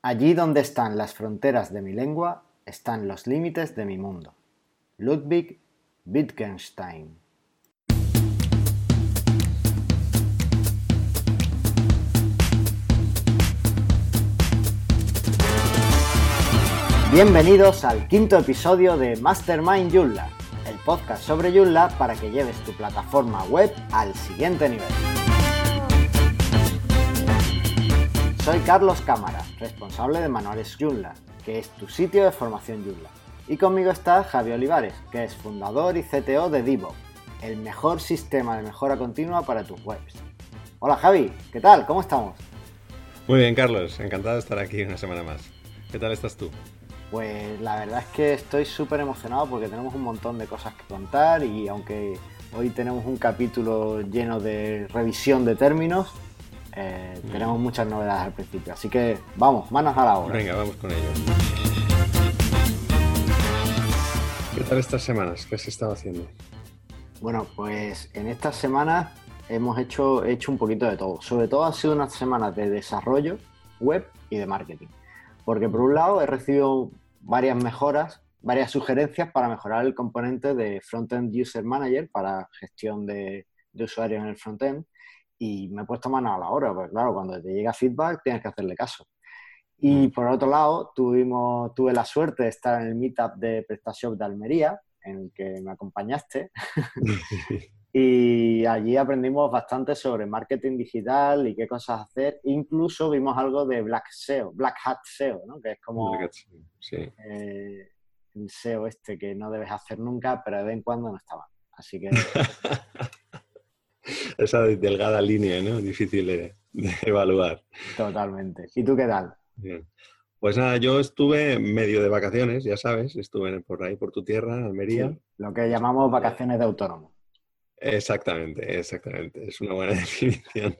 Allí donde están las fronteras de mi lengua, están los límites de mi mundo. Ludwig Wittgenstein. Bienvenidos al quinto episodio de Mastermind Joomla, el podcast sobre Joomla para que lleves tu plataforma web al siguiente nivel. Soy Carlos Cámara, responsable de Manuales Joomla, que es tu sitio de formación Joomla. Y conmigo está Javi Olivares, que es fundador y CTO de Divo, el mejor sistema de mejora continua para tus webs. Hola Javi, ¿qué tal? ¿Cómo estamos? Muy bien, Carlos, encantado de estar aquí una semana más. ¿Qué tal estás tú? Pues la verdad es que estoy súper emocionado porque tenemos un montón de cosas que contar y aunque hoy tenemos un capítulo lleno de revisión de términos, eh, tenemos muchas novedades al principio, así que vamos, manos a la obra. Venga, vamos con ello. ¿Qué tal estas semanas? ¿Qué has estado haciendo? Bueno, pues en estas semanas hemos hecho, hecho un poquito de todo. Sobre todo han sido unas semanas de desarrollo web y de marketing. Porque por un lado he recibido varias mejoras, varias sugerencias para mejorar el componente de Frontend User Manager para gestión de, de usuarios en el frontend y me he puesto mano a la hora, porque claro, cuando te llega feedback tienes que hacerle caso. Y mm. por otro lado, tuvimos, tuve la suerte de estar en el meetup de PrestaShop de Almería, en el que me acompañaste. y allí aprendimos bastante sobre marketing digital y qué cosas hacer. Incluso vimos algo de Black SEO, Black Hat SEO, ¿no? que es como eh, el SEO este que no debes hacer nunca, pero de vez en cuando no estaba. Así que esa delgada línea, ¿no? Difícil de, evaluar. Totalmente. ¿Y tú qué tal? Pues nada, yo estuve medio de vacaciones, ya sabes, estuve por ahí, por tu tierra, Almería. lo que llamamos vacaciones de autónomo. Exactamente, exactamente. Es una buena definición.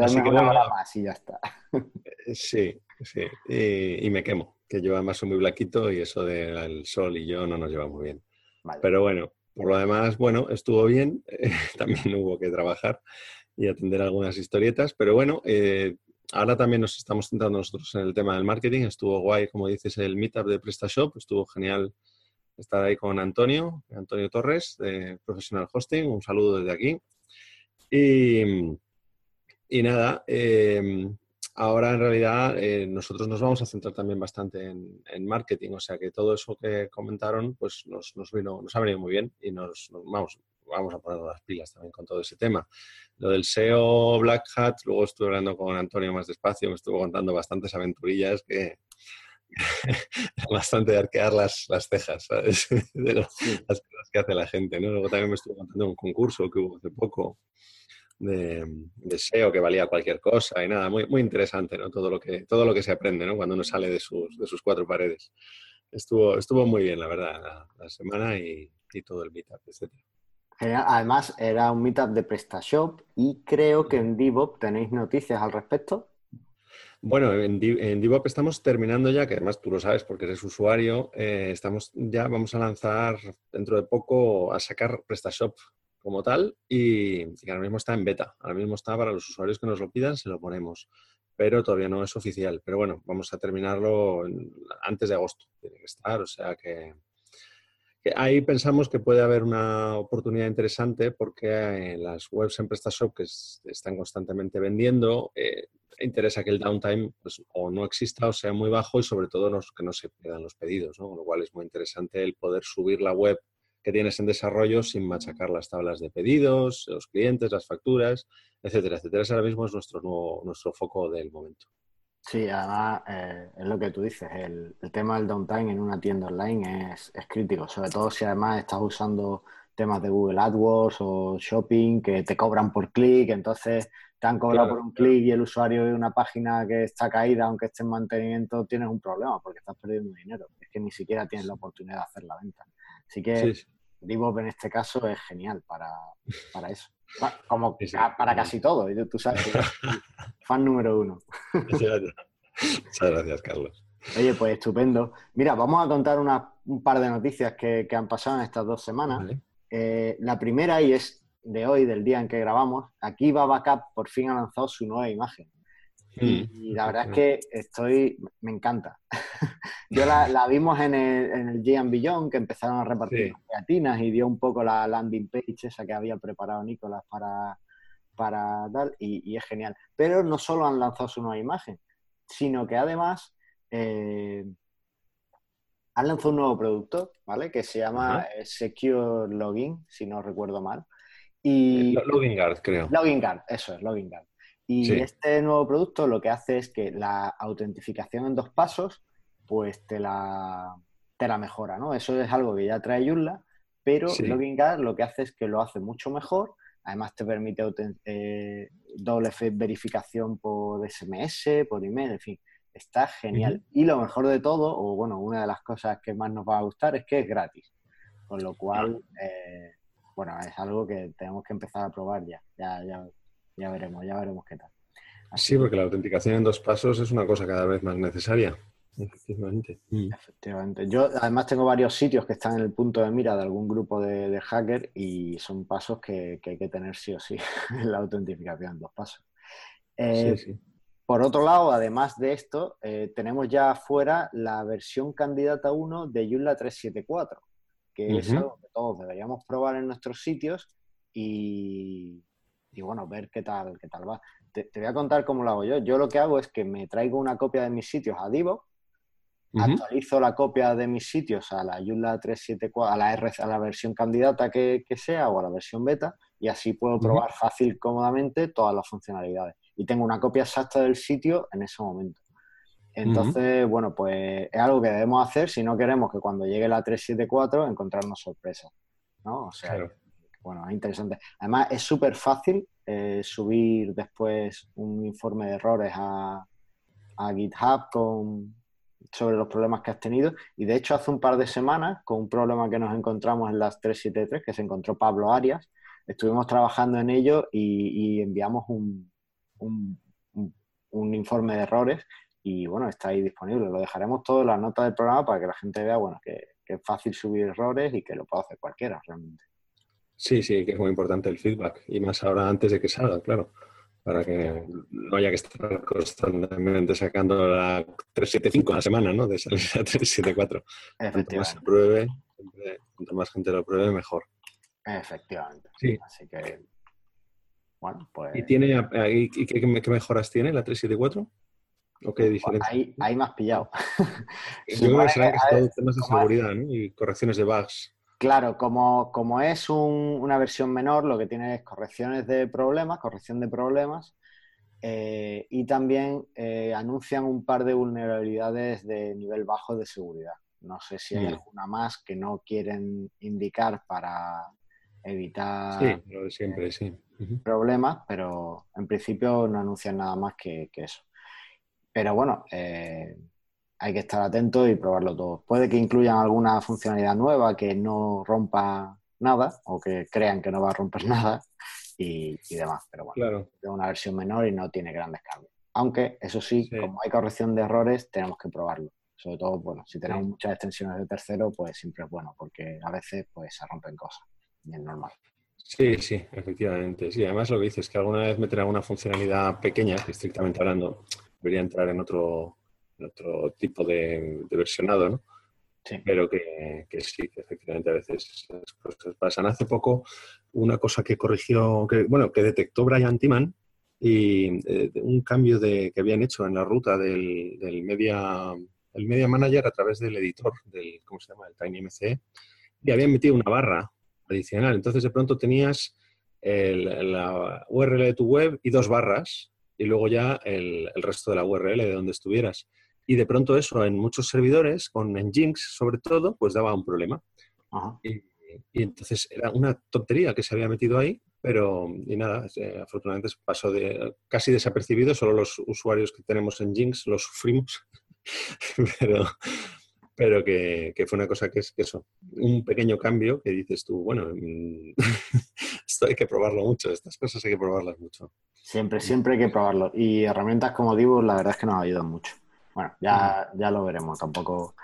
Así que una más y ya está. Eh, sí, sí. Y, me quemo, que yo además soy muy blaquito y eso del sol y yo no nos llevamos bien. Pero bueno, por lo demás, bueno, estuvo bien, también hubo que trabajar y atender algunas historietas, pero bueno, eh, ahora también nos estamos centrando nosotros en el tema del marketing, estuvo guay, como dices, el meetup de PrestaShop, estuvo genial estar ahí con Antonio, Antonio Torres, de Professional Hosting, un saludo desde aquí. Y, y nada, eh, Ahora, en realidad, eh, nosotros nos vamos a centrar también bastante en, marketing, o sea que todo eso que comentaron, pues nos, vino, nos ha venido muy bien y nos, vamos, vamos a poner las pilas también con todo ese tema. Lo del SEO Black Hat, luego estuve hablando con Antonio más despacio, me estuvo contando bastantes aventurillas que bastante de arquear las, las cejas, ¿sabes? De las cosas que hace la gente, ¿no? Luego también me estuvo contando un concurso que hubo hace poco de, SEO que valía cualquier cosa y nada, muy, muy interesante, ¿no? Todo lo, que, todo lo que se aprende, ¿no? Cuando uno sale de sus, de sus cuatro paredes. Estuvo, estuvo muy bien, la verdad, la, semana y, y, todo el meetup, etc. Además, era un meetup de PrestaShop y creo que en Divop tenéis noticias al respecto. Bueno, en, en estamos terminando ya, que además tú lo sabes porque eres usuario, eh, estamos ya, vamos a lanzar dentro de poco a sacar PrestaShop como tal y, ahora mismo está en beta. Ahora mismo está para los usuarios que nos lo pidan, se lo ponemos. Pero todavía no es oficial. Pero bueno, vamos a terminarlo antes de agosto. Tiene que estar, o sea que, ahí pensamos que puede haber una oportunidad interesante porque en las webs en PrestaShop que están constantemente vendiendo, eh, interesa que el downtime pues, o no exista o sea muy bajo y sobre todo que no se pierdan los pedidos, con lo cual es muy interesante el poder subir la web que tienes en desarrollo sin machacar las tablas de pedidos, los clientes, las facturas, etcétera, etcétera. Ese ahora mismo es nuestro, nuevo, nuestro foco del momento. Sí, además eh, es lo que tú dices, el, tema del downtime en una tienda online es, crítico, sobre todo si además estás usando temas de Google AdWords o Shopping que te cobran por clic, entonces te han cobrado por un clic y el usuario ve una página que está caída, aunque esté en mantenimiento, tienes un problema porque estás perdiendo dinero. Es que ni siquiera tienes la oportunidad de hacer la venta. Así que sí, en este caso es genial para, eso. Como para casi todo. Tú sabes, fan número uno. Muchas gracias, Carlos. Oye, pues estupendo. Mira, vamos a contar un par de noticias que, han pasado en estas dos semanas. Eh, la primera, y es de hoy, del día en que grabamos, aquí va Backup por fin ha lanzado su nueva imagen. Y, mm, la verdad es que estoy, me encanta. Yo la, vimos en el, en el Gian Billon, que empezaron a repartir sí. y dio un poco la landing page esa que había preparado Nicolás para, para tal, y, es genial. Pero no solo han lanzado su nueva imagen, sino que además eh, han lanzado un nuevo producto, ¿vale? Que se llama eh, Secure Login, si no recuerdo mal. Y... Login Guard, creo. Login Guard, eso es, Login Guard. Y este nuevo producto lo que hace es que la autentificación en dos pasos, pues te la, te la mejora, ¿no? Eso es algo que ya trae Joomla, pero Login Guard lo que hace es que lo hace mucho mejor. Además te permite eh, doble verificación por SMS, por email, en fin, está genial. Y lo mejor de todo, o bueno, una de las cosas que más nos va a gustar es que es gratis. Con lo cual, eh, bueno, es algo que tenemos que empezar a probar ya. Ya, ya ya veremos, ya veremos qué tal. sí, porque la autenticación en dos pasos es una cosa cada vez más necesaria. Efectivamente. Mm. Efectivamente. Yo además tengo varios sitios que están en el punto de mira de algún grupo de, hacker y son pasos que, hay que tener sí o sí la autentificación en dos pasos. Eh, sí, sí. Por otro lado, además de esto, eh, tenemos ya afuera la versión candidata 1 de Joomla 374, que es algo que todos deberíamos probar en nuestros sitios y, y bueno, ver qué tal, qué tal va. Te, voy a contar cómo lo hago yo. Yo lo que hago es que me traigo una copia de mis sitios a Divo, actualizo la copia de mis sitios a la Joomla 374, a la, R, a la versión candidata que, sea o a la versión beta y así puedo probar fácil, cómodamente todas las funcionalidades. Y tengo una copia exacta del sitio en ese momento. Entonces, bueno, pues es algo que debemos hacer si no queremos que cuando llegue la 374 encontrarnos sorpresas. ¿no? O sea, bueno, es interesante. Además, es súper fácil eh, subir después un informe de errores a, GitHub con, sobre los problemas que has tenido. Y de hecho, hace un par de semanas, con un problema que nos encontramos en las 373, que se encontró Pablo Arias, estuvimos trabajando en ello y, enviamos un, un, informe de errores y bueno, está ahí disponible. Lo dejaremos todo en las notas del programa para que la gente vea bueno, que, que es fácil subir errores y que lo puede hacer cualquiera realmente. Sí, sí, que es muy importante el feedback y más ahora antes de que salga, claro, para que no haya que estar constantemente sacando la 375 a la semana, ¿no? De salir a 374. Cuanto más se pruebe, cuanto más gente lo pruebe, mejor. Efectivamente. Sí. Así que, bueno, pues... ¿Y, tiene, y qué, mejoras tiene la 374? ¿O qué pues diferencia? Ahí, ahí me has pillado. Yo creo que será que temas de seguridad ¿no? y correcciones de bugs. Claro, como, es una versión menor, lo que tiene es correcciones de problemas, corrección de problemas, eh, y también eh, anuncian un par de vulnerabilidades de nivel bajo de seguridad. No sé si hay mm. alguna más que no quieren indicar para evitar siempre, problemas, pero en principio no anuncian nada más que, eso. Pero bueno, eh, hay que estar atento y probarlo todo. Puede que incluyan alguna funcionalidad nueva que no rompa nada o que crean que no va a romper nada y, demás. Pero bueno, es una versión menor y no tiene grandes cambios. Aunque, eso sí, como hay corrección de errores, tenemos que probarlo. Sobre todo, bueno, si tenemos muchas extensiones de tercero, pues siempre es bueno, porque a veces pues se rompen cosas. Y es normal. Sí, sí, efectivamente. Sí, además lo que dices es que alguna vez meterá una funcionalidad pequeña, que estrictamente hablando, debería entrar en otro otro tipo de, versionado, ¿no? Sí. Pero que, sí, que efectivamente a veces las cosas pasan. Hace poco una cosa que corrigió, que, bueno, que detectó Brian Timan y eh, un cambio de, que habían hecho en la ruta del, media, el media manager a través del editor, del, ¿cómo se llama? El TinyMC, y habían metido una barra adicional. Entonces de pronto tenías la URL de tu web y dos barras y luego ya el, el, resto de la URL de donde estuvieras. Y de pronto eso en muchos servidores, con Nginx sobre todo, pues daba un problema. Y, entonces era una tontería que se había metido ahí, pero y nada, eh, afortunadamente pasó de casi desapercibido, solo los usuarios que tenemos en Jinx lo sufrimos, pero, pero que, fue una cosa que es que eso, un pequeño cambio que dices tú, bueno, mm, esto hay que probarlo mucho, estas cosas hay que probarlas mucho. Siempre, siempre hay que probarlo. Y herramientas como Divo, la verdad es que nos ayudan mucho. Bueno, ya, ya lo veremos. Tampoco,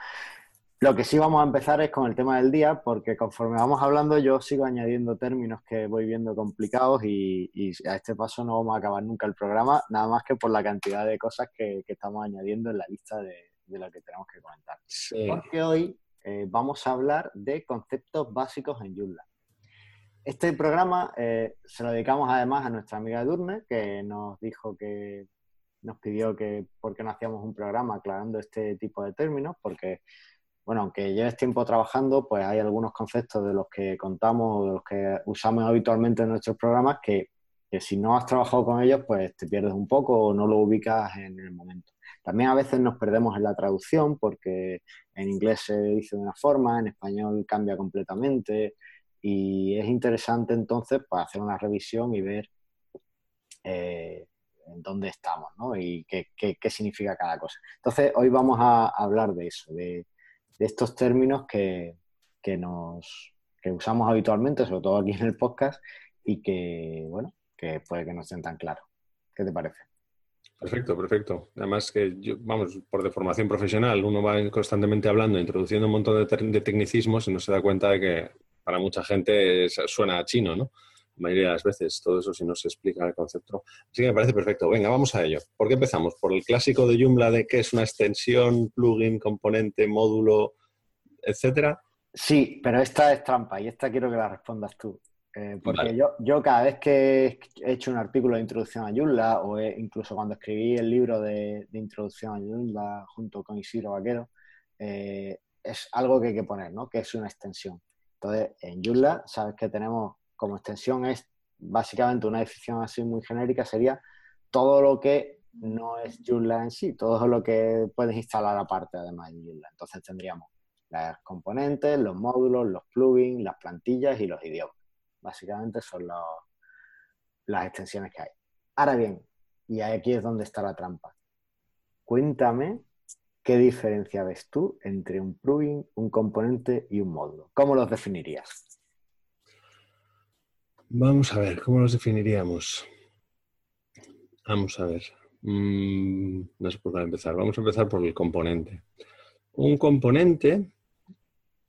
Lo que sí vamos a empezar es con el tema del día, porque conforme vamos hablando yo sigo añadiendo términos que voy viendo complicados y, a este paso no vamos a acabar nunca el programa, nada más que por la cantidad de cosas que, estamos añadiendo en la lista de, lo que tenemos que comentar. Porque hoy eh, vamos a hablar de conceptos básicos en Joomla. Este programa eh, se lo dedicamos además a nuestra amiga Durne, que nos dijo que nos pidió que por qué no hacíamos un programa aclarando este tipo de términos, porque bueno, aunque lleves tiempo trabajando, pues hay algunos conceptos de los que contamos de los que usamos habitualmente en nuestros programas que, si no has trabajado con ellos, pues te pierdes un poco o no lo ubicas en el momento. También a veces nos perdemos en la traducción porque en inglés se dice de una forma, en español cambia completamente y es interesante entonces para pues, hacer una revisión y ver eh, en dónde estamos ¿no? y qué, qué, significa cada cosa. Entonces hoy vamos a hablar de eso, de de estos términos que, nos que usamos habitualmente, sobre todo aquí en el podcast, y que, bueno, que puede que no estén tan claros. ¿Qué te parece? Perfecto, perfecto. Además que, yo, vamos, por de formación profesional, uno va constantemente hablando, introduciendo un montón de, de, tecnicismos y no se da cuenta de que para mucha gente suena chino, ¿no? La mayoría de las veces, todo eso si no se explica el concepto. Así que me parece perfecto. Venga, vamos a ello. ¿Por qué empezamos? ¿Por el clásico de Joomla de qué es una extensión, plugin, componente, módulo, etcétera? Sí, pero esta es trampa y esta quiero que la respondas tú. Eh, porque yo, yo cada vez que he hecho un artículo de introducción a Joomla o incluso cuando escribí el libro de, introducción a Joomla junto con Isidro Vaquero, eh, es algo que hay que poner, ¿no? Que es una extensión. Entonces, en Joomla, sabes que tenemos como extensión es básicamente una definición así muy genérica, sería todo lo que no es Joomla en sí, todo lo que puedes instalar aparte además de Joomla. Entonces tendríamos las componentes, los módulos, los plugins, las plantillas y los idiomas. Básicamente son las extensiones que hay. Ahora bien, y aquí es donde está la trampa. Cuéntame qué diferencia ves tú entre un plugin, un componente y un módulo. ¿Cómo los definirías? Vamos a ver, ¿cómo los definiríamos? Vamos a ver. Mm, no sé por dónde empezar. Vamos a empezar por el componente. Un componente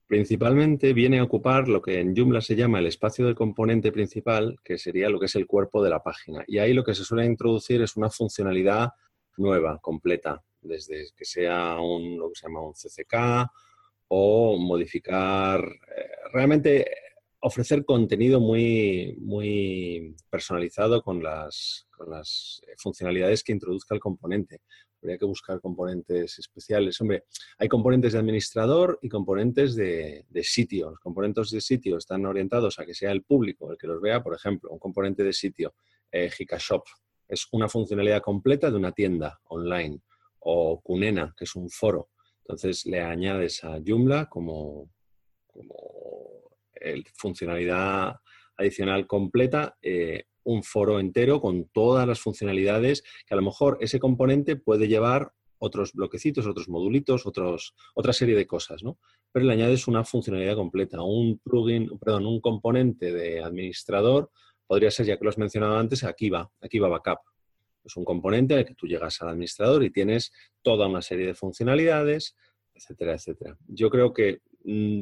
principalmente viene a ocupar lo que en Joomla se llama el espacio del componente principal, que sería lo que es el cuerpo de la página. Y ahí lo que se suele introducir es una funcionalidad nueva, completa, desde que sea un, lo que se llama un CCK o modificar. Eh, realmente ofrecer contenido muy, muy personalizado con las, con las funcionalidades que introduzca el componente. Habría que buscar componentes especiales. Hombre, hay componentes de administrador y componentes de, sitio. Los componentes de sitio están orientados a que sea el público el que los vea. Por ejemplo, un componente de sitio, eh, es una funcionalidad completa de una tienda online. O Kunena, que es un foro. Entonces le añades a Joomla como, como funcionalidad adicional completa, eh, un foro entero con todas las funcionalidades que a lo mejor ese componente puede llevar otros bloquecitos, otros modulitos, otros, otra serie de cosas, ¿no? Pero le añades una funcionalidad completa, un plugin, perdón, un componente de administrador podría ser, ya que lo has mencionado antes, aquí va, aquí va Backup. Es un componente al que tú llegas al administrador y tienes toda una serie de funcionalidades, etcétera, etcétera. Yo creo que mm,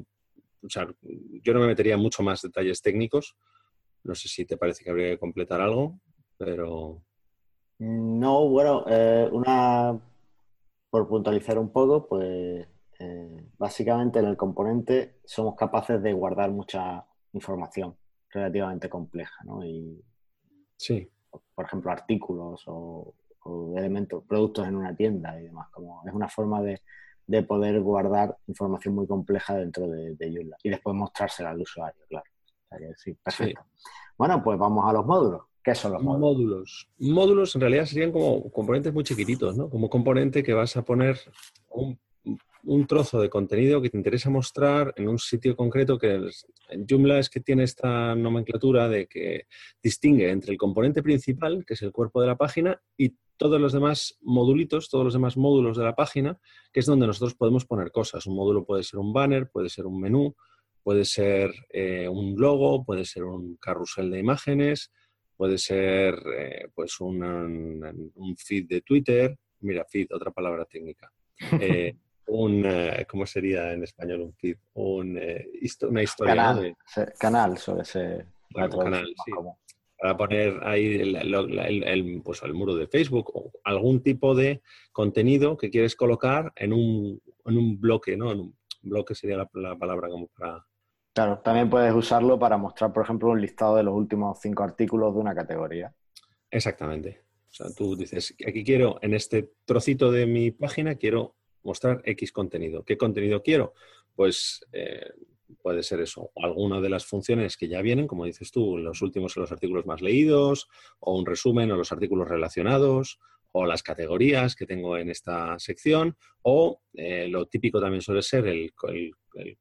o sea, yo no me metería mucho más detalles técnicos. No sé si te parece que habría que completar algo, pero... No, bueno, eh, una, por puntualizar un poco, pues eh, básicamente en el componente somos capaces de guardar mucha información relativamente compleja, ¿no? Y, sí. Por ejemplo, artículos o, o elementos, productos en una tienda y demás. Como es una forma de, de poder guardar información muy compleja dentro de, de y después mostrársela al usuario, claro. sí, perfecto. Bueno, pues vamos a los módulos. ¿Qué son los módulos? módulos? Módulos en realidad serían como componentes muy chiquititos, ¿no? Como componente que vas a poner un, trozo de contenido que te interesa mostrar en un sitio concreto que en Joomla es que tiene esta nomenclatura de que distingue entre el componente principal, que es el cuerpo de la página, y todos los demás modulitos, todos los demás módulos de la página, que es donde nosotros podemos poner cosas. Un módulo puede ser un banner, puede ser un menú, puede ser eh, un logo, puede ser un carrusel de imágenes, puede ser eh, pues un, feed de Twitter. Mira, feed, otra palabra técnica. Eh, un, eh, ¿cómo sería en español un feed? Un, una historia. Canal, canal sobre ese canal, sí. Para poner ahí el, pues, el muro de Facebook o algún tipo de contenido que quieres colocar en un, en un bloque, ¿no? En un bloque sería la, la palabra como para... Claro, también puedes usarlo para mostrar, por ejemplo, un listado de los últimos cinco artículos de una categoría. Exactamente. O sea, tú dices, aquí quiero, en este trocito de mi página, quiero mostrar X contenido. ¿Qué contenido quiero? Pues eh, puede ser eso, alguna de las funciones que ya vienen, como dices tú, los últimos los artículos más leídos, o un resumen o los artículos relacionados, o las categorías que tengo en esta sección, o eh, lo típico también suele ser el,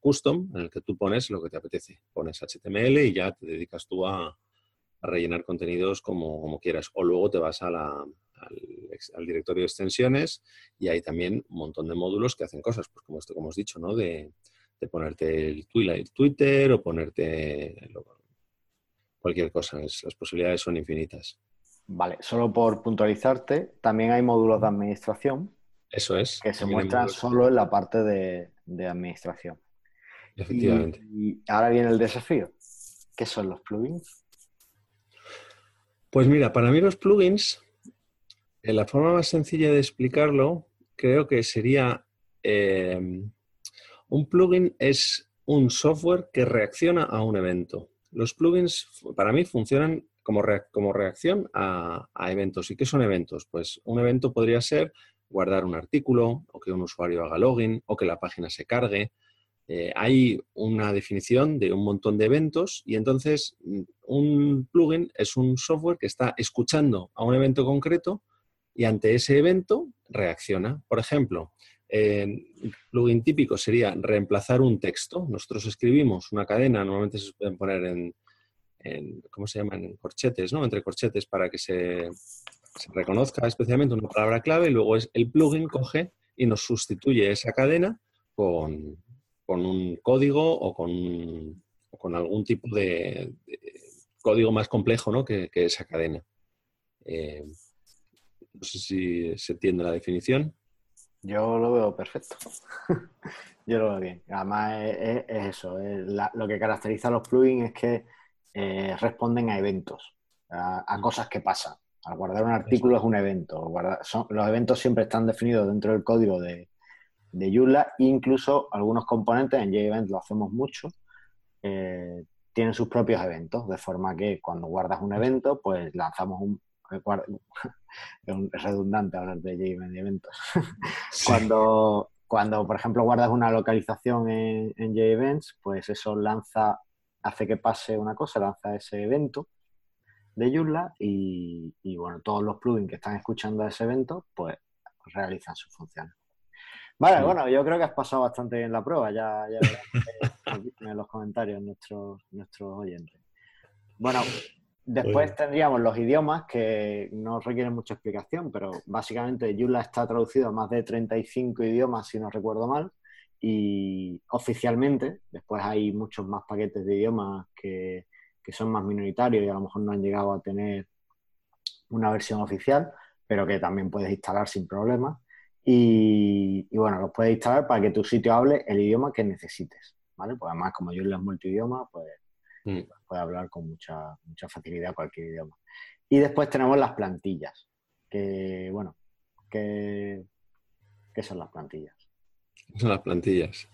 custom, en el que tú pones lo que te apetece. Pones HTML y ya te dedicas tú a, rellenar contenidos como, quieras. O luego te vas al, directorio de extensiones y hay también un montón de módulos que hacen cosas, pues como esto como hemos dicho, ¿no? De, ponerte el Twitter o ponerte cualquier cosa. las posibilidades son infinitas. Vale, solo por puntualizarte, también hay módulos de administración. Eso es. Que se muestran solo en la parte de, administración. Efectivamente. y, ahora viene el desafío. ¿Qué son los plugins? Pues mira, para mí los plugins, en la forma más sencilla de explicarlo, creo que sería em, un plugin es un software que reacciona a un evento. Los plugins para mí funcionan como, reacción a, eventos. ¿Y qué son eventos? Pues un evento podría ser guardar un artículo o que un usuario haga login o que la página se cargue eh, hay una definición de un montón de eventos y entonces mm, un plugin es un software que está escuchando a un evento concreto y ante ese evento reacciona. Por ejemplo, un plugin típico sería reemplazar un texto. Nosotros escribimos una cadena, normalmente se pueden poner en, ¿cómo se llaman? En corchetes, ¿no? Entre corchetes para que se, reconozca especialmente una palabra clave y luego es, el plugin coge y nos sustituye esa cadena con, un código o con, con algún tipo de, código más complejo ¿no? que, esa cadena. Eh, no sé si se entiende la definición. Yo lo veo perfecto. Yo lo veo bien. Además es, eso. lo que caracteriza a los plugins es que eh, responden a eventos, a, cosas que pasan. Al guardar un artículo es un evento. los eventos siempre están definidos dentro del código de, de Joomla, incluso algunos componentes, en JEvent lo hacemos mucho, eh, tienen sus propios eventos, de forma que cuando guardas un evento, pues lanzamos un... es redundante hablar de JEvent y eventos. cuando, cuando, por ejemplo, guardas una localización en, en JEvents, pues eso lanza, hace que pase una cosa, lanza ese evento de Joomla y, y bueno, todos los plugins que están escuchando ese evento, pues realizan sus funciones. Vale, bueno, yo creo que has pasado bastante bien la prueba, ya, ya en los comentarios nuestros, nuestros oyentes. Bueno, después tendríamos los idiomas que no requieren mucha explicación, pero básicamente Joomla está traducido a más de 35 idiomas, si no recuerdo mal, y oficialmente, después hay muchos más paquetes de idiomas que, que son más minoritarios y a lo mejor no han llegado a tener una versión oficial, pero que también puedes instalar sin problemas. Y, bueno, los puedes instalar para que tu sitio hable el idioma que necesites, ¿vale? Pues además, como yo es multidioma, pues mm. puede hablar con mucha, mucha facilidad cualquier idioma. Y después tenemos las plantillas, que, bueno, ¿qué, son las plantillas? Son las plantillas.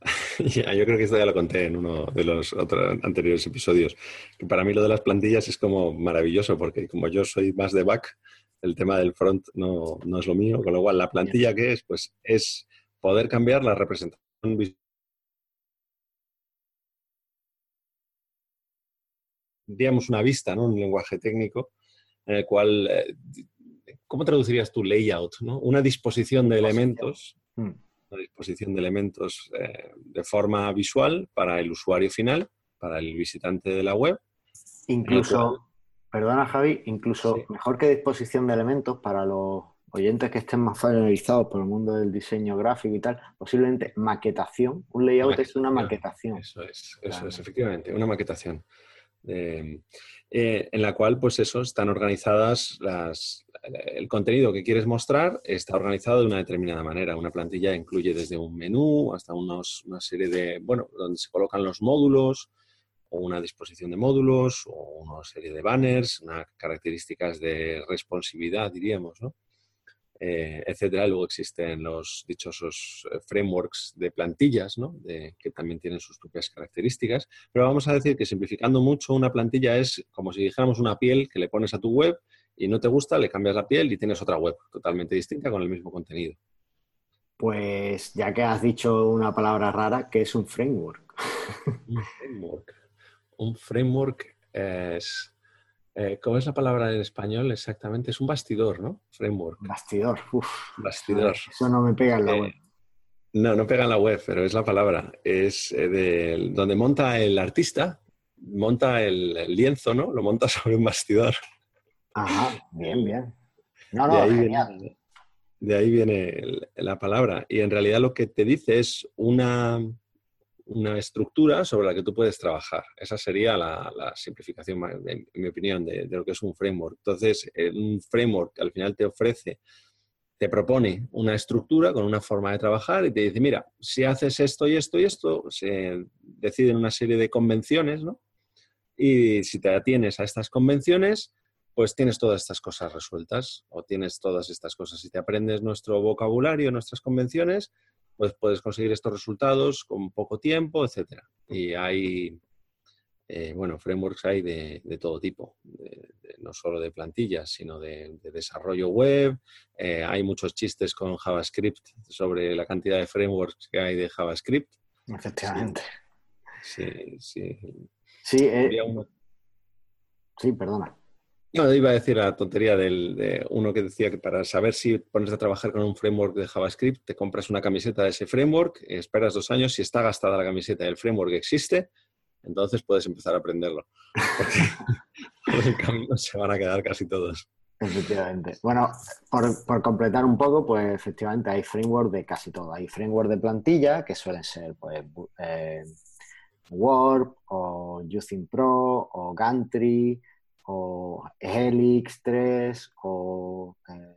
yo creo que esto ya lo conté en uno de los otros anteriores episodios. Que para mí lo de las plantillas es como maravilloso, porque como yo soy más de back, el tema del front no, es lo mío, con lo cual la plantilla que es, pues es poder cambiar la representación visual. Digamos una vista, ¿no? Un lenguaje técnico en el cual, eh, ¿cómo traducirías tu layout? ¿no? Una disposición de elementos, mm. una disposición de elementos eh, de forma visual para el usuario final, para el visitante de la web. Incluso Perdona, Javi, incluso mejor que disposición de elementos para los oyentes que estén más familiarizados por el mundo del diseño gráfico y tal, posiblemente maquetación. Un layout es una maquetación. Eso es, eso es, efectivamente, una maquetación. Eh, en la cual, pues eso, están organizadas las, el contenido que quieres mostrar está organizado de una determinada manera. Una plantilla incluye desde un menú hasta unos, una serie de, bueno, donde se colocan los módulos o una disposición de módulos o una serie de banners, unas características de responsividad, diríamos, ¿no? Eh, etcétera. Luego existen los dichosos eh, frameworks de plantillas, ¿no? que también tienen sus propias características. Pero vamos a decir que simplificando mucho, una plantilla es como si dijéramos una piel que le pones a tu web y no te gusta, le cambias la piel y tienes otra web totalmente distinta con el mismo contenido. Pues ya que has dicho una palabra rara, ¿qué es un framework? Un framework. Un framework es eh, ¿Cómo es la palabra en español exactamente? Es un bastidor, ¿no? Framework. Bastidor, uff. Bastidor. Eso no me pega en la eh, web. No, no pega en la web, pero es la palabra. Es eh, de, donde monta el artista, monta el, lienzo, ¿no? Lo monta sobre un bastidor. Ajá, bien, bien. No, no, de ahí Viene, de ahí viene la palabra. Y en realidad lo que te dice es una, una estructura sobre la que tú puedes trabajar. Esa sería la, simplificación, en, mi opinión, de, lo que es un framework. Entonces, eh, un framework al final te ofrece, te propone una estructura con una forma de trabajar y te dice, mira, si haces esto y esto y esto, se deciden una serie de convenciones, ¿no? Y si te atienes a estas convenciones, pues tienes todas estas cosas resueltas o tienes todas estas cosas. Si te aprendes nuestro vocabulario, nuestras convenciones, pues puedes conseguir estos resultados con poco tiempo, etcétera. Y hay, eh, bueno, frameworks hay de, todo tipo, no solo de plantillas, sino de, desarrollo web. Eh, hay muchos chistes con JavaScript sobre la cantidad de frameworks que hay de JavaScript. Efectivamente. Sí, sí. Sí, eh, sí perdona. No, iba a decir la tontería del, de uno que decía que para saber si pones a trabajar con un framework de JavaScript, te compras una camiseta de ese framework, esperas dos años, si está gastada la camiseta del framework existe, entonces puedes empezar a aprenderlo. Porque por el camino se van a quedar casi todos. Efectivamente. Bueno, por, completar un poco, pues efectivamente hay framework de casi todo. Hay framework de plantilla, que suelen ser pues, eh, Word o Using Pro o Gantry o Helix 3 o eh,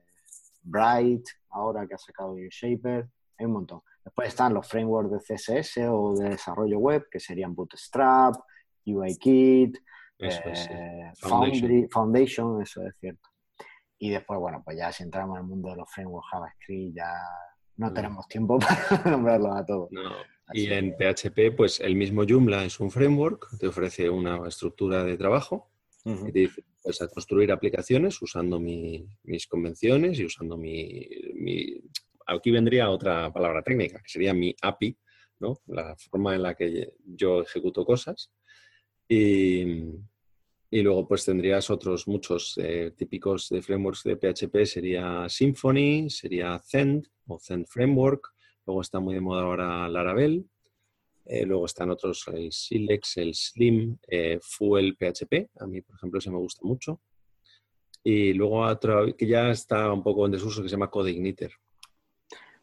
Bright, ahora que ha sacado Shaper, hay un montón. Después están los frameworks de CSS o de desarrollo web, que serían Bootstrap, UIKit, eh, Foundation. eso es cierto. Y después, bueno, pues ya si entramos en el mundo de los frameworks JavaScript, ya no tenemos tiempo para nombrarlos a todos. Y en PHP, pues el mismo Joomla es un framework, te ofrece una estructura de trabajo pues, a construir aplicaciones usando mis convenciones y usando mi, Aquí vendría otra palabra técnica, que sería mi API, ¿no? La forma en la que yo ejecuto cosas. Y, luego pues tendrías otros muchos eh, típicos de frameworks de PHP, sería Symfony, sería Zend o Zend Framework. Luego está muy de moda ahora Laravel. Eh, luego están otros, el Silex, el Slim, eh, Fuel PHP. A mí, por ejemplo, ese me gusta mucho. Y luego otro que ya está un poco en desuso que se llama CodeIgniter.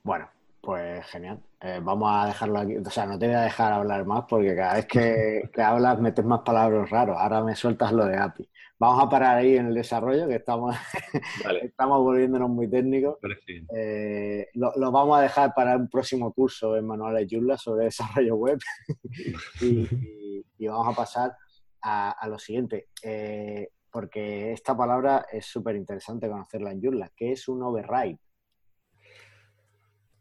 Bueno, pues genial. Eh, vamos a dejarlo aquí. O sea, no te voy a dejar hablar más porque cada vez que, que hablas metes más palabras raros. Ahora me sueltas lo de API. Vamos a parar ahí en el desarrollo, que estamos, estamos volviéndonos muy técnicos. Lo, vamos a dejar para un próximo curso en Manuales Joomla sobre desarrollo web. y, vamos a pasar a, lo siguiente, eh, porque esta palabra es súper interesante conocerla en Joomla. ¿Qué es un override?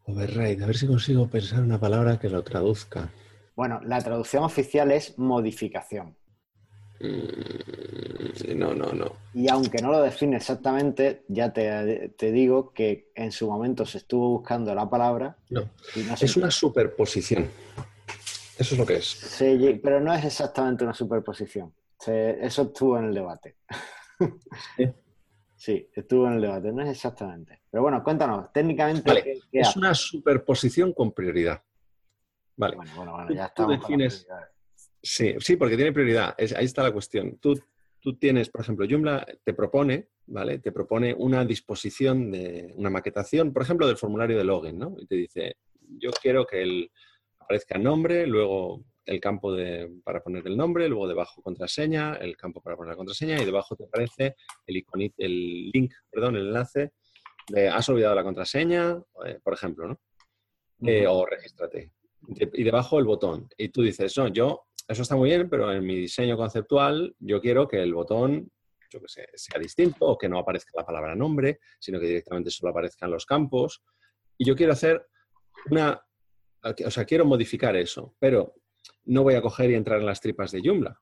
Override, a ver si consigo pensar una palabra que lo traduzca. Bueno, la traducción oficial es modificación. Mm, no, no, no. Y aunque no lo define exactamente, ya te, digo que en su momento se estuvo buscando la palabra. No, es una superposición. Eso es lo que es. Sí, pero no es exactamente una superposición. eso estuvo en el debate. ¿Sí? estuvo en el debate, no es exactamente. Pero bueno, cuéntanos, técnicamente. es una superposición con prioridad. Vale. Bueno, bueno, bueno ya estamos. Sí, sí, porque tiene prioridad. ahí está la cuestión. Tú, tú tienes, por ejemplo, Joomla te propone, ¿vale? Te propone una disposición de una maquetación, por ejemplo, del formulario de login, ¿no? Y te dice, yo quiero que el, aparezca el nombre, luego el campo de, para poner el nombre, luego debajo contraseña, el campo para poner la contraseña y debajo te aparece el, el link, perdón, el enlace de has olvidado la contraseña, eh, por ejemplo, ¿no? Eh, o regístrate. Y debajo el botón. Y tú dices, no, yo, eso está muy bien, pero en mi diseño conceptual yo quiero que el botón yo que sé, sea distinto o que no aparezca la palabra nombre, sino que directamente solo aparezcan los campos. Y yo quiero hacer una, o sea, quiero modificar eso, pero no voy a coger y entrar en las tripas de Joomla,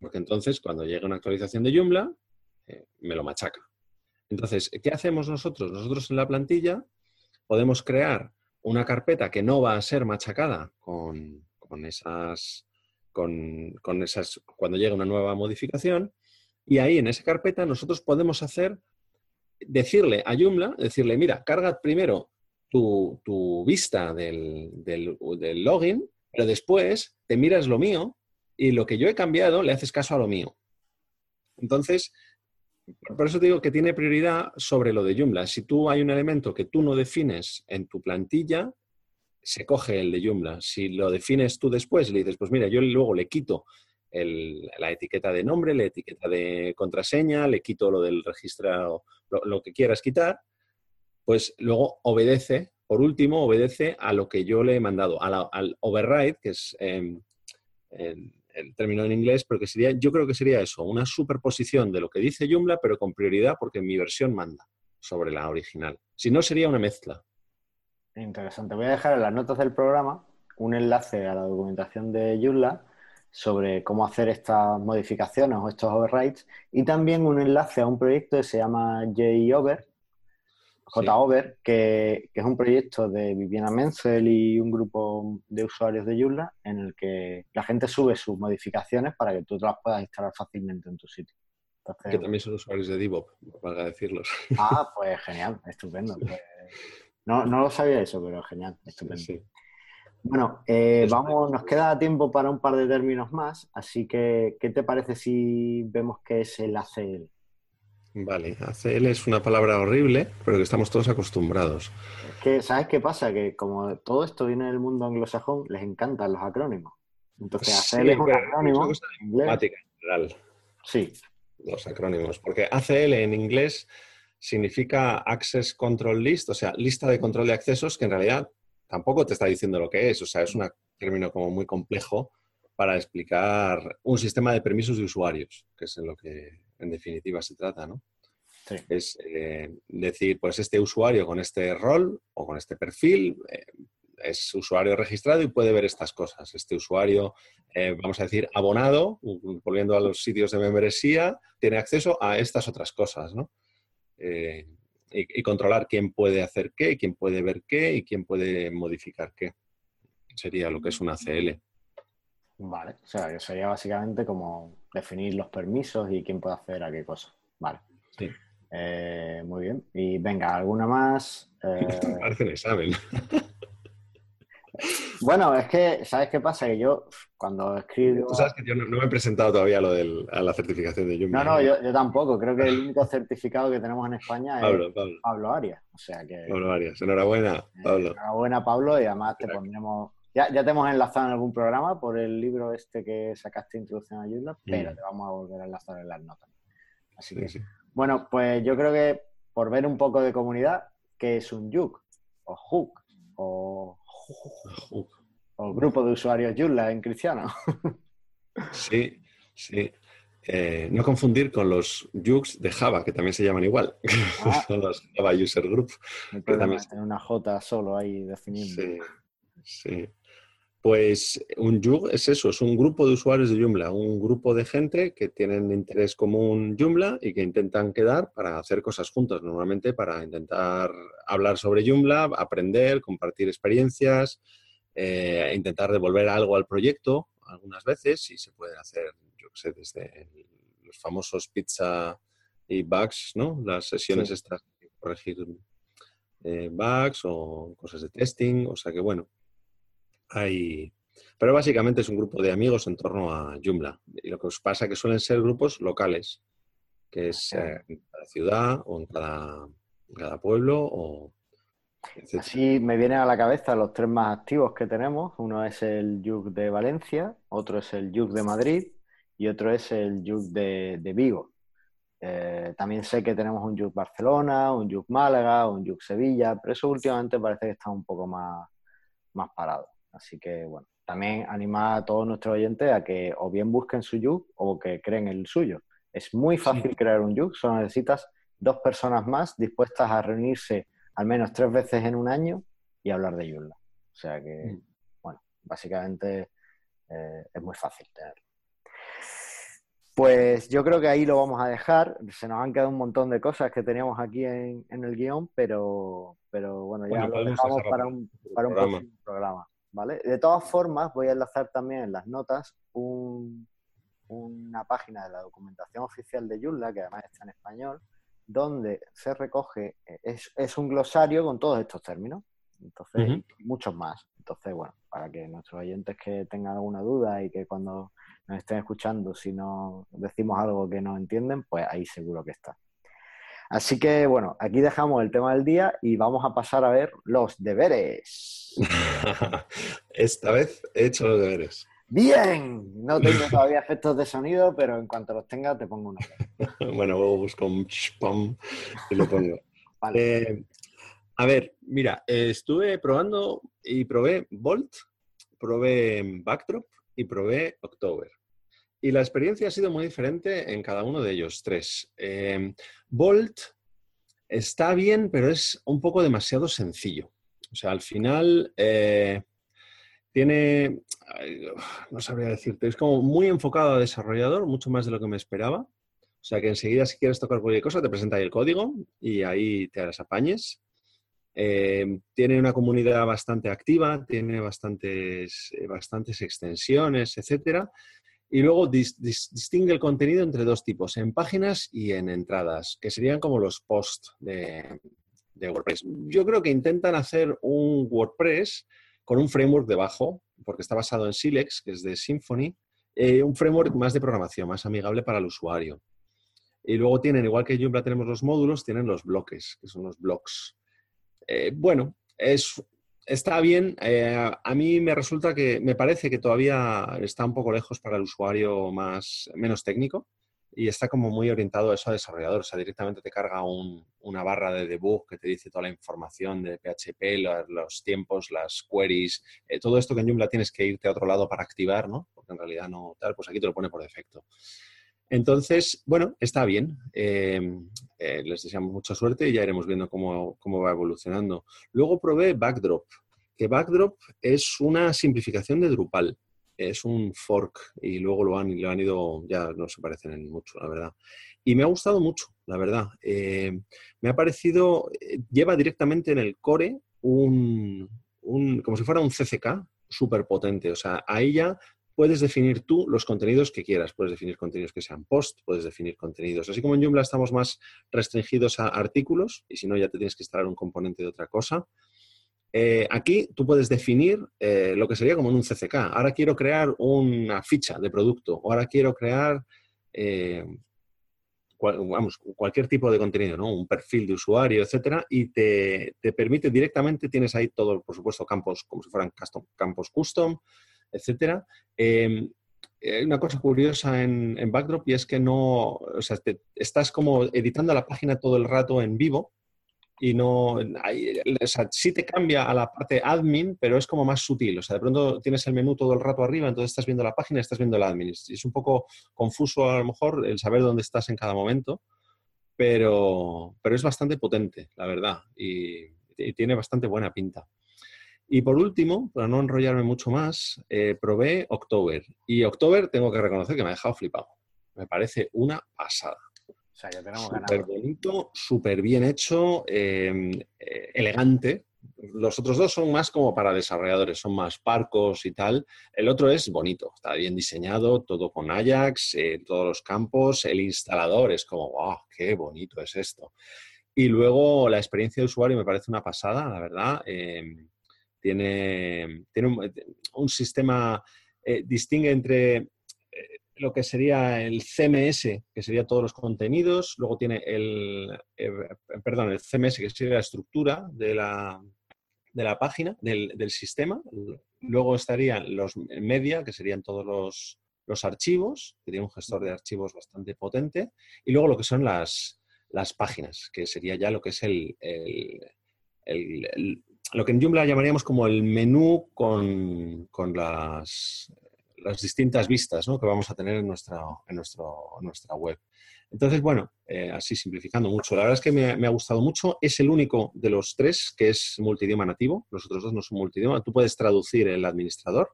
porque entonces cuando llegue una actualización de Joomla, eh, me lo machaca. Entonces, ¿qué hacemos nosotros? Nosotros en la plantilla podemos crear una carpeta que no va a ser machacada con, esas, con, esas, cuando llegue una nueva modificación, y ahí en esa carpeta nosotros podemos hacer, decirle a Joomla, decirle, mira, carga primero tu, vista del, del, login, pero después te miras lo mío y lo que yo he cambiado le haces caso a lo mío. Entonces, por eso digo que tiene prioridad sobre lo de Joomla. Si tú hay un elemento que tú no defines en tu plantilla, se coge el de Joomla. Si lo defines tú después, le dices, pues mira, yo luego le quito la etiqueta de nombre, la etiqueta de contraseña, le quito lo del registro, lo, que quieras quitar, pues luego obedece, por último, obedece a lo que yo le he mandado, al override, que es em, el término en inglés, pero que sería, yo creo que sería eso, una superposición de lo que dice Joomla, pero con prioridad porque mi versión manda sobre la original. Si no, sería una mezcla. Interesante. Voy a dejar en las notas del programa un enlace a la documentación de Joomla sobre cómo hacer estas modificaciones o estos overrides y también un enlace a un proyecto que se llama JOver, JOver, que, que, es un proyecto de Viviana Menzel y un grupo de usuarios de Joomla en el que la gente sube sus modificaciones para que tú te las puedas instalar fácilmente en tu sitio. que también son usuarios de DevOp, para decirlos. Ah, pues genial, estupendo. Pues, no, no lo sabía eso, pero genial, estupendo. Bueno, eh, vamos, nos queda tiempo para un par de términos más, así que, ¿qué te parece si vemos qué es el ACL? Vale, ACL es una palabra horrible, pero que estamos todos acostumbrados. Es que, ¿sabes qué pasa? Que como todo esto viene del mundo anglosajón, les encantan los acrónimos. Entonces, ACL es un acrónimo. en general. Sí. Los acrónimos. Porque ACL en inglés significa Access Control List, o sea, lista de control de accesos, que en realidad tampoco te está diciendo lo que es, o sea, es un término como muy complejo para explicar un sistema de permisos de usuarios, que es en lo que en definitiva se trata, ¿no? Sí. Es eh, decir, pues este usuario con este rol o con este perfil eh, es usuario registrado y puede ver estas cosas. Este usuario, eh, vamos a decir, abonado, volviendo a los sitios de membresía, tiene acceso a estas otras cosas, ¿no? Y, controlar quién puede hacer qué, quién puede ver qué y quién puede modificar qué. Sería lo que es una CL. Vale, o sea, sería básicamente como definir los permisos y quién puede hacer a qué cosa. Vale. Sí. Eh, muy bien. Y venga, ¿alguna más? Eh... Parece examen. Bueno, es que, ¿sabes qué pasa? Que yo cuando escribo... Tú sabes que yo no, me he presentado todavía lo de la certificación de Joomla. No, no, yo, tampoco. Creo que el único certificado que tenemos en España es Pablo, Arias. O sea que... Pablo Arias. Enhorabuena, eh, Pablo. enhorabuena, Pablo, y además te pondremos... Ya, ya, te hemos enlazado en algún programa por el libro este que sacaste, Introducción a Joomla, pero te vamos a volver a enlazar en las notas. Así que, bueno, pues yo creo que por ver un poco de comunidad, ¿qué es un Juk? O Hook, o o grupo de usuarios Joomla en cristiano. Sí, sí. Eh, no confundir con los Jux de Java, que también se llaman igual. Ah. Son los Java User Group. también... una J solo ahí definiendo. Sí, sí. Pues un Jug es eso, es un grupo de usuarios de Joomla, un grupo de gente que tienen interés común Joomla y que intentan quedar para hacer cosas juntos, normalmente para intentar hablar sobre Joomla, aprender, compartir experiencias, eh, intentar devolver algo al proyecto algunas veces y se pueden hacer, yo qué sé, desde los famosos pizza y bugs, ¿no? Las sesiones estas de corregir eh, bugs o cosas de testing, o sea que bueno, hay... Pero básicamente es un grupo de amigos en torno a Joomla. Y lo que os pasa es que suelen ser grupos locales, que es eh, en cada ciudad o en cada, cada pueblo o, Así me vienen a la cabeza los tres más activos que tenemos. Uno es el Yuk de Valencia, otro es el Yuk de Madrid y otro es el Yuk de, Vigo. Eh, también sé que tenemos un Yuk Barcelona, un Yuk Málaga, un Yuk Sevilla, pero eso últimamente parece que está un poco más, más parado. Así que, bueno, también animar a todos nuestros oyentes a que o bien busquen su Yuk o que creen el suyo. Es muy fácil crear un Yuk, solo necesitas dos personas más dispuestas a reunirse al menos tres veces en un año y hablar de Joomla. O sea que, mm. bueno, básicamente eh, es muy fácil tenerlo. Pues yo creo que ahí lo vamos a dejar. Se nos han quedado un montón de cosas que teníamos aquí en, el guion, pero, pero bueno, ya lo dejamos para un, para un próximo programa. ¿Vale? De todas formas, voy a enlazar también en las notas una página de la documentación oficial de Joomla, que además está en español, donde se recoge, eh, es, un glosario con todos estos términos, entonces, muchos más. Entonces, bueno, para que nuestros oyentes que tengan alguna duda y que cuando nos estén escuchando, si no decimos algo que no entienden, pues ahí seguro que está. Así que, bueno, aquí dejamos el tema del día y vamos a pasar a ver los deberes. Esta vez he hecho los deberes. Bien, no tengo todavía efectos de sonido, pero en cuanto los tenga te pongo uno. bueno, luego busco un y lo pongo. Eh, a ver, mira, estuve probando y probé Bolt, probé Backdrop y probé October. Y la experiencia ha sido muy diferente en cada uno de ellos tres. Eh, Bolt está bien, pero es un poco demasiado sencillo. O sea, al final eh, tiene, no sabría decirte, es como muy enfocado a desarrollador, mucho más de lo que me esperaba. O sea que enseguida si quieres tocar cualquier cosa te presenta ahí el código y ahí te las apañes. Eh, tiene una comunidad bastante activa, tiene bastantes, eh, bastantes extensiones, etcétera. Y luego distingue el contenido entre dos tipos, en páginas y en entradas, que serían como los posts de, de WordPress. Yo creo que intentan hacer un WordPress con un framework debajo, porque está basado en Silex, que es de Symfony, eh, un framework más de programación, más amigable para el usuario. Y luego tienen, igual que Joomla tenemos los módulos, tienen los bloques, que son los blocks. Eh, bueno, es, está bien. Eh, a mí me resulta que, me parece que todavía está un poco lejos para el usuario más, menos técnico y está como muy orientado a eso a desarrollador. O sea, directamente te carga una barra de debug que te dice toda la información de PHP, los, tiempos, las queries, eh, todo esto que en Joomla tienes que irte a otro lado para activar, ¿no? Porque en realidad no tal, pues aquí te lo pone por defecto. Entonces, bueno, está bien. Eh, eh, les deseamos mucha suerte y ya iremos viendo cómo, cómo va evolucionando. Luego probé Backdrop, que Backdrop es una simplificación de Drupal es un fork y luego lo han, lo han ido, ya no se parecen en mucho, la verdad. Y me ha gustado mucho, la verdad. Eh, me ha parecido, eh, lleva directamente en el core un, como si fuera un CCK súper potente. O sea, ahí ya puedes definir tú los contenidos que quieras. Puedes definir contenidos que sean post, puedes definir contenidos. Así como en Joomla estamos más restringidos a artículos, y si no ya te tienes que instalar un componente de otra cosa. Eh, aquí tú puedes definir eh, lo que sería como en un CCK. Ahora quiero crear una ficha de producto, o ahora quiero crear eh, cualquier tipo de contenido, ¿no? un perfil de usuario, etcétera, y te, permite directamente, tienes ahí todo, por supuesto, campos como si fueran campos custom, etcétera. Em, una cosa curiosa en, Backdrop y es que no, o sea, estás como editando la página todo el rato en vivo y no, o sea, sí te cambia a la parte admin, pero es como más sutil. O sea, de pronto tienes el menú todo el rato arriba, entonces estás viendo la página estás viendo el admin. Es un poco confuso a lo mejor el saber dónde estás en cada momento, pero, pero es bastante potente, la verdad, y, tiene bastante buena pinta. Y por último, para no enrollarme mucho más, eh, probé October. Y October tengo que reconocer que me ha dejado flipado. Me parece una pasada. O sea, ya tenemos Súper bonito, súper bien hecho, em, eh, elegante. Los otros dos son más como para desarrolladores, son más parcos y tal. El otro es bonito, está bien diseñado, todo con Ajax, eh, todos los campos. El instalador es como, wow, qué bonito es esto. Y luego la experiencia de usuario me parece una pasada, la verdad. Em, tiene, tiene un, sistema, eh, distingue entre lo que sería el CMS, que sería todos los contenidos, luego tiene el, eh, perdón, el CMS, que sería la estructura de la, de la página, del, sistema. Luego estarían los media, que serían todos los, los archivos, que tiene un gestor de archivos bastante potente. Y luego lo que son las, las páginas, que sería ya lo que es el, lo que en Joomla llamaríamos como el menú con, con las, las, distintas vistas ¿no? que vamos a tener en nuestra, en nuestro, nuestra web. Entonces, bueno, eh, así simplificando mucho. La verdad es que me, ha gustado mucho. Es el único de los tres que es multidioma nativo. Los otros dos no son multidioma. Tú puedes traducir el administrador,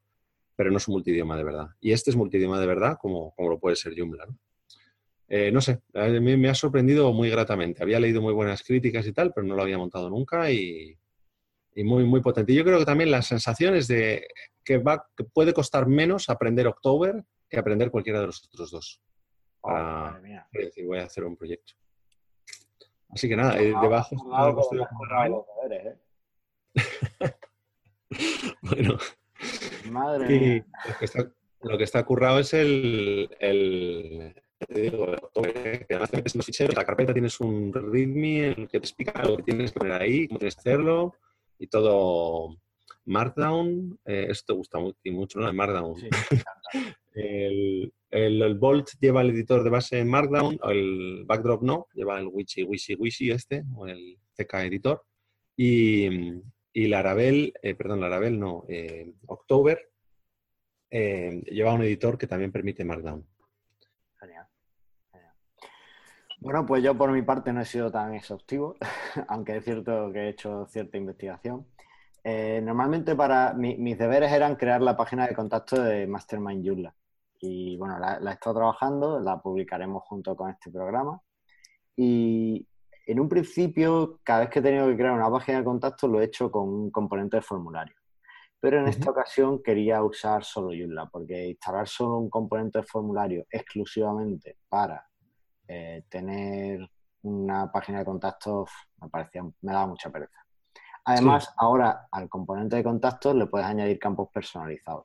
pero no es un multidioma de verdad. Y este es multidioma de verdad, como, como lo puede ser Joomla. ¿no? Eh, sé, a mí me ha sorprendido muy gratamente. Había leído muy buenas críticas y tal, pero no lo había montado nunca y, muy, muy potente. Y yo creo que también las sensaciones de que, va, que puede costar menos aprender October que aprender cualquiera de los otros dos. Oh, para, decir, voy a hacer un proyecto. Así que nada, eh, debajo ¿eh? bueno. Madre mía. Lo que, está, lo que está currado es el, te digo, que además te metes en los ficheros, la carpeta tienes un readme en el que te explica lo que tienes que poner ahí, cómo tienes que hacerlo y todo Markdown, eh, esto te gusta mucho, ¿no? El Markdown. Sí, el, el, el, Bolt lleva el editor de base en Markdown, el Backdrop no, lleva el Wishy, Wishy, Wishy este, o el CK Editor. Y, y Laravel, eh, perdón, Laravel no, eh, October, eh, lleva un editor que también permite Markdown. Bueno, pues yo por mi parte no he sido tan exhaustivo, aunque es cierto que he hecho cierta investigación. Eh, normalmente para mis deberes eran crear la página de contacto de Mastermind Joomla. Y bueno, la, he estado trabajando, la publicaremos junto con este programa. Y en un principio, cada vez que he tenido que crear una página de contacto, lo he hecho con un componente de formulario. Pero en esta ocasión quería usar solo Joomla, porque instalar solo un componente de formulario exclusivamente para eh, tener una página de contactos me parecía, me daba mucha pereza. Además, ahora al componente de contactos le puedes añadir campos personalizados,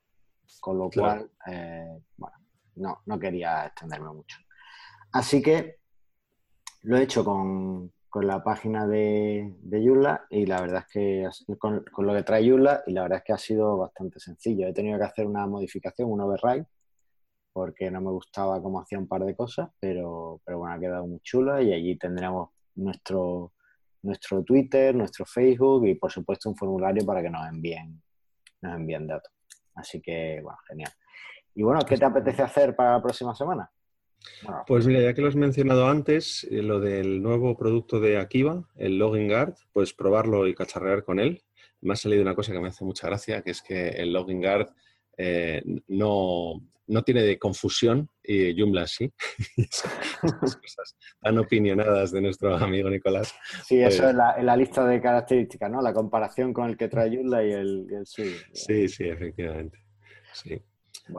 con lo cual, eh, bueno, no, no quería extenderme mucho. Así que lo he hecho con, la página de, de Joomla y la verdad es que con, con, lo que trae Joomla y la verdad es que ha sido bastante sencillo. He tenido que hacer una modificación, un override, porque no me gustaba cómo hacía un par de cosas, pero, pero bueno, ha quedado muy chula y allí tendremos nuestro, nuestro Twitter, nuestro Facebook y por supuesto un formulario para que nos envíen, nos envíen datos. Así que, bueno, genial. Y bueno, ¿qué te apetece hacer para la próxima semana? pues mira, ya que lo has mencionado antes, eh, lo del nuevo producto de Akiva, el Login Guard, pues probarlo y cacharrear con él. Me ha salido una cosa que me hace mucha gracia, que es que el Login Guard eh, no, no tiene de confusión y Joomla sí. cosas tan opinionadas de nuestro amigo Nicolás. Sí, eso pues es la, en la lista de características, ¿no? La comparación con el que trae Joomla y el, el suyo. Sí, sí, efectivamente. Sí.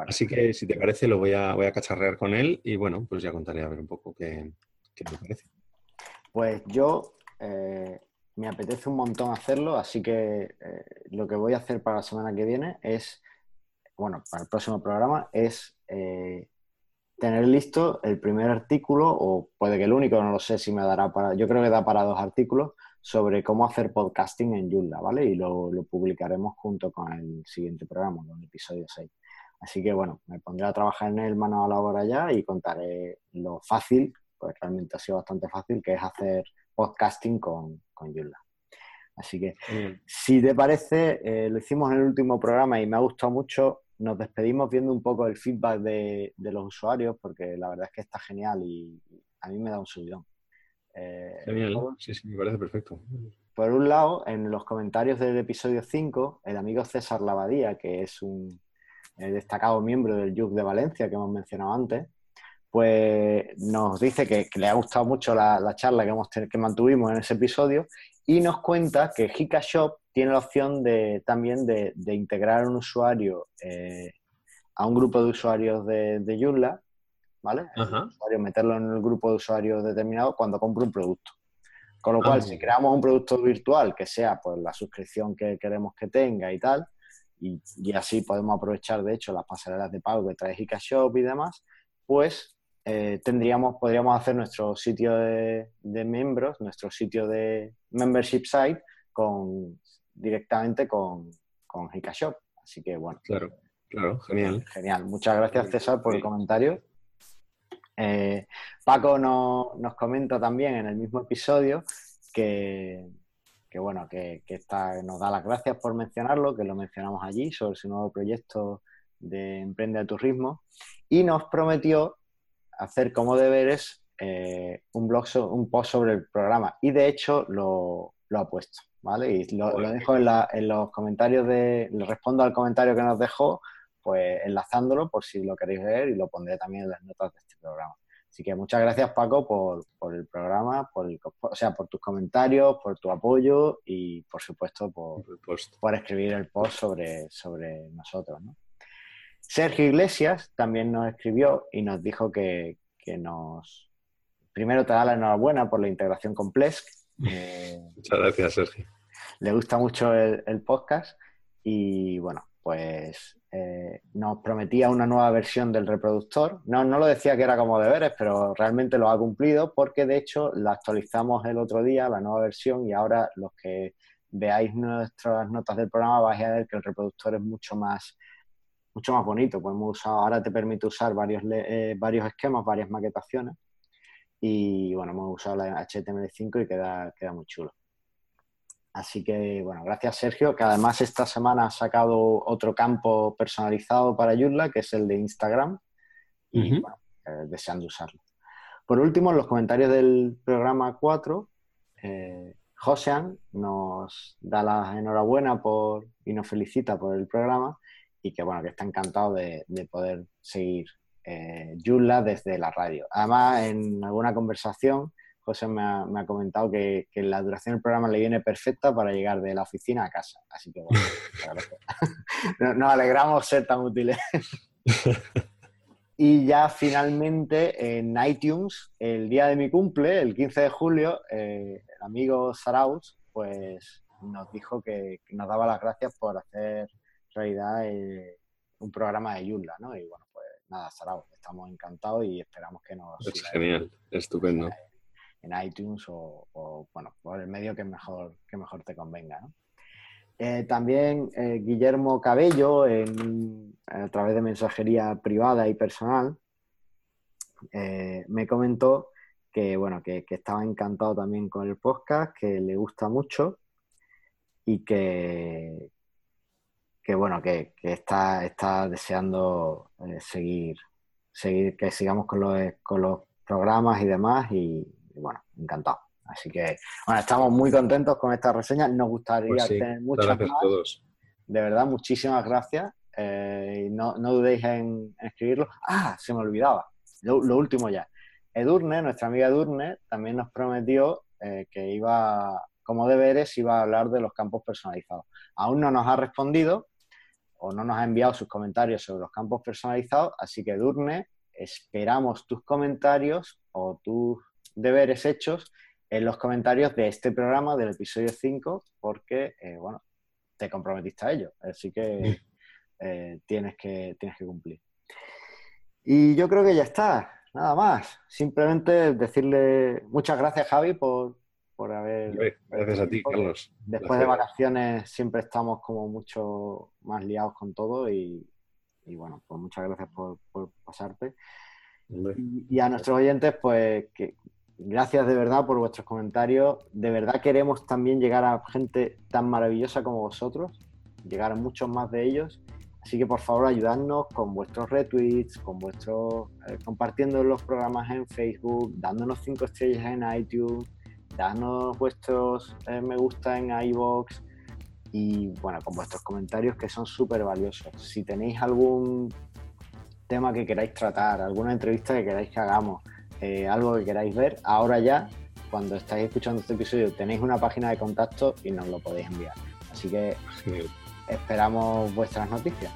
Así que si te parece lo voy a, voy a cacharrear con él y bueno, pues ya contaré a ver un poco qué, qué me parece. Pues yo eh, me apetece un montón hacerlo, así que eh, lo que voy a hacer para la semana que viene es bueno, para el próximo programa es eh, tener listo el primer artículo, o puede que el único, no lo sé si me dará para, yo creo que da para dos artículos, sobre cómo hacer podcasting en Joomla, ¿vale? Y lo, publicaremos junto con el siguiente programa, con el episodio 6. Así que bueno, me pondré a trabajar en el mano a la hora ya y contaré lo fácil, pues realmente ha sido bastante fácil, que es hacer podcasting con, con Joomla. Así que, si te parece, eh, lo hicimos en el último programa y me ha gustado mucho nos despedimos viendo un poco el feedback de, los usuarios, porque la verdad es que está genial y a mí me da un subidón. Eh, genial, sí, sí, me parece perfecto. Por un lado, en los comentarios del episodio 5, el amigo César Lavadía, que es un eh, destacado miembro del YUG de Valencia que hemos mencionado antes, pues nos dice que, le ha gustado mucho la, charla que, hemos, que mantuvimos en ese episodio y nos cuenta que Hika Shop tiene la opción de, también de, integrar un usuario eh, a un grupo de usuarios de, de Joomla, ¿vale? meterlo en el grupo de usuarios determinado cuando compre un producto. Con lo ah, cual, si creamos un producto virtual que sea pues la suscripción que queremos que tenga y tal, y, así podemos aprovechar, de hecho, las pasarelas de pago que trae Shop y demás, pues eh, tendríamos, podríamos hacer nuestro sitio de, de, miembros, nuestro sitio de membership site con directamente con, con Hikashop. Así que bueno. Claro, claro, genial. Genial. Muchas gracias, César, por el comentario. Eh, Paco nos comenta también en el mismo episodio que, bueno, que, está, nos da las gracias por mencionarlo, que lo mencionamos allí sobre su nuevo proyecto de Emprende a Turismo y nos prometió hacer como deberes eh, un blog, un post sobre el programa y de hecho lo, ha puesto, ¿vale? Y lo, dejo en, los comentarios de, le respondo al comentario que nos dejó, pues enlazándolo por si lo queréis ver y lo pondré también en las notas de este programa. Así que muchas gracias Paco por, el programa, por o sea, por tus comentarios, por tu apoyo y por supuesto por, por escribir el post sobre, sobre nosotros. ¿no? Sergio Iglesias también nos escribió y nos dijo que, nos... Primero te da la enhorabuena por la integración con Plesk. Muchas gracias, Sergio. Le gusta mucho el, podcast y bueno, pues eh, nos prometía una nueva versión del reproductor. No, no lo decía que era como deberes, pero realmente lo ha cumplido porque de hecho la actualizamos el otro día, la nueva versión, y ahora los que veáis nuestras notas del programa vais a ver que el reproductor es mucho más mucho más bonito. Pues hemos usado, ahora te permite usar varios, eh, varios esquemas, varias maquetaciones. Y bueno, hemos usado la HTML5 y queda, queda muy chulo. Así que, bueno, gracias Sergio, que además esta semana ha sacado otro campo personalizado para Joomla, que es el de Instagram. Y bueno, eh, deseando usarlo. Por último, en los comentarios del programa 4, eh, Josean nos da la enhorabuena por, y nos felicita por el programa y que bueno, que está encantado de, poder seguir eh, desde la radio. Además, en alguna conversación, José me ha, comentado que, la duración del programa le viene perfecta para llegar de la oficina a casa. Así que bueno, nos alegramos ser tan útiles. y ya finalmente en iTunes, el día de mi cumple, el 15 de julio, eh, el amigo Saraus, pues nos dijo que nos daba las gracias por hacer realidad eh, un programa de Joomla, ¿no? Y bueno, pues nada, Sarao, estamos encantados y esperamos que nos... Es genial, estupendo. En iTunes o, bueno, por el medio que mejor, que mejor te convenga, ¿no? Eh, también eh, Guillermo Cabello, a través de mensajería privada y personal, me comentó que, bueno, que, que, estaba encantado también con el podcast, que le gusta mucho y que, que bueno, que, está, está deseando eh, seguir, seguir, que sigamos con los, con los programas y demás, y, bueno, encantado. Así que, bueno, estamos muy contentos con esta reseña. Nos gustaría pues tener muchas más. Todos. De verdad, muchísimas gracias. Eh, no, no, dudéis en, escribirlo. Ah, se me olvidaba. Lo, último ya. Edurne, nuestra amiga Edurne, también nos prometió eh, que iba, como deberes, iba a hablar de los campos personalizados. Aún no nos ha respondido, o no nos ha enviado sus comentarios sobre los campos personalizados, así que Durne, esperamos tus comentarios o tus deberes hechos en los comentarios de este programa del episodio 5, porque, eh, bueno, te comprometiste a ello, así que eh, tienes, que tienes que cumplir. Y yo creo que ya está, nada más. Simplemente decirle muchas gracias, Javi, por, por haber... Gracias a ti, Carlos. Después de vacaciones siempre estamos como mucho más liados con todo y, bueno, pues muchas gracias por, pasarte. Y, a nuestros oyentes, pues que gracias de verdad por vuestros comentarios. De verdad queremos también llegar a gente tan maravillosa como vosotros, llegar a muchos más de ellos. Así que por favor ayudadnos con vuestros retweets, con vuestros eh, compartiendo los programas en Facebook, dándonos cinco estrellas en iTunes, dadnos vuestros eh, me gusta en iBox y bueno, con vuestros comentarios que son súper valiosos. Si tenéis algún tema que queráis tratar, alguna entrevista que queráis que hagamos, eh, algo que queráis ver, ahora ya, cuando estáis escuchando este episodio, tenéis una página de contacto y nos lo podéis enviar. Así que esperamos vuestras noticias.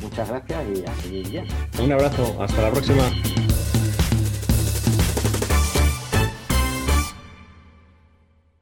Muchas gracias y a seguir bien. Un abrazo, hasta la próxima.